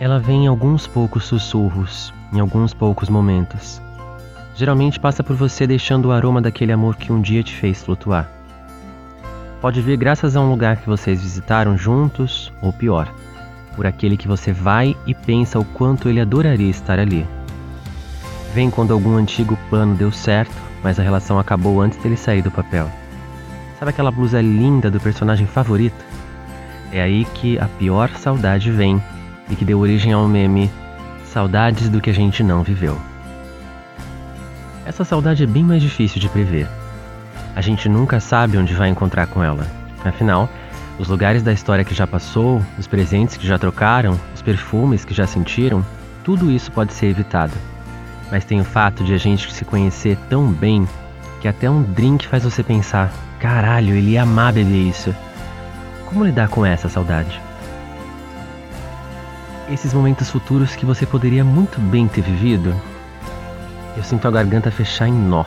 ela vem em alguns poucos sussurros, em alguns poucos momentos. Geralmente passa por você deixando o aroma daquele amor que um dia te fez flutuar. Pode vir graças a um lugar que vocês visitaram juntos, ou pior, por aquele que você vai e pensa o quanto ele adoraria estar ali. Vem quando algum antigo plano deu certo, mas a relação acabou antes dele sair do papel. Sabe aquela blusa linda do personagem favorito? É aí que a pior saudade vem e que deu origem ao meme Saudades do que a gente não viveu. Essa saudade é bem mais difícil de prever. A gente nunca sabe onde vai encontrar com ela. Afinal, os lugares da história que já passou, os presentes que já trocaram, os perfumes que já sentiram, tudo isso pode ser evitado. Mas tem o fato de a gente se conhecer tão bem que até um drink faz você pensar: caralho, ele ia amar beber isso. Como lidar com essa saudade? Esses momentos futuros que você poderia muito bem ter vivido, eu sinto a garganta fechar em nó.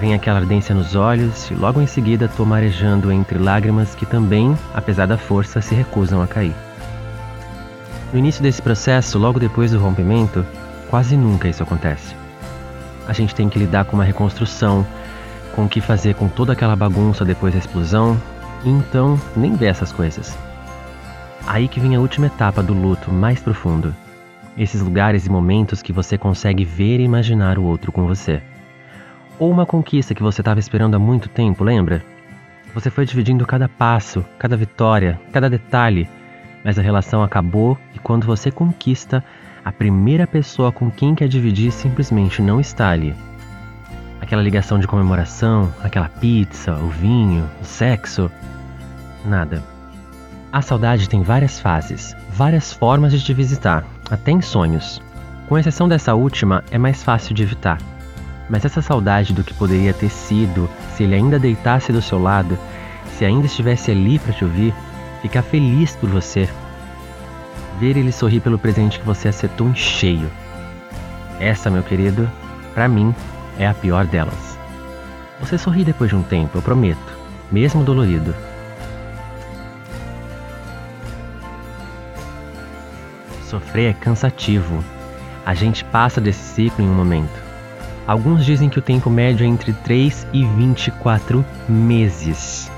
Vem aquela ardência nos olhos e logo em seguida tô marejando entre lágrimas que também, apesar da força, se recusam a cair. No início desse processo, logo depois do rompimento, quase nunca isso acontece. A gente tem que lidar com uma reconstrução, com o que fazer com toda aquela bagunça depois da explosão, e então nem vê essas coisas. Aí que vem a última etapa do luto mais profundo. Esses lugares e momentos que você consegue ver e imaginar o outro com você. Ou uma conquista que você estava esperando há muito tempo, lembra? Você foi dividindo cada passo, cada vitória, cada detalhe, mas a relação acabou e quando você conquista, a primeira pessoa com quem quer dividir simplesmente não está ali. Aquela ligação de comemoração, aquela pizza, o vinho, o sexo, nada. A saudade tem várias fases, várias formas de te visitar, até em sonhos. Com exceção dessa última, é mais fácil de evitar. Mas essa saudade do que poderia ter sido, se ele ainda deitasse do seu lado, se ainda estivesse ali para te ouvir, ficar feliz por você. Ver ele sorrir pelo presente que você acertou em cheio. Essa, meu querido, para mim, é a pior delas. Você sorri depois de um tempo, eu prometo, mesmo dolorido. Sofrer é cansativo. A gente passa desse ciclo em um momento. Alguns dizem que o tempo médio é entre 3 e 24 meses.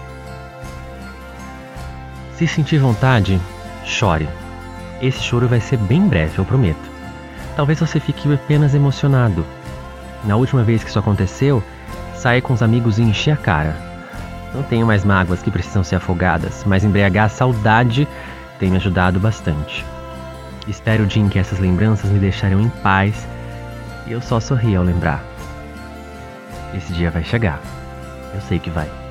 Se sentir vontade, chore. Esse choro vai ser bem breve, eu prometo. Talvez você fique apenas emocionado. Na última vez que isso aconteceu, saia com os amigos e encher a cara. Não tenho mais mágoas que precisam ser afogadas, mas embriagar a saudade tem me ajudado bastante. Espero o dia em que essas lembranças me deixarão em paz e eu só sorri ao lembrar. Esse dia vai chegar. Eu sei que vai.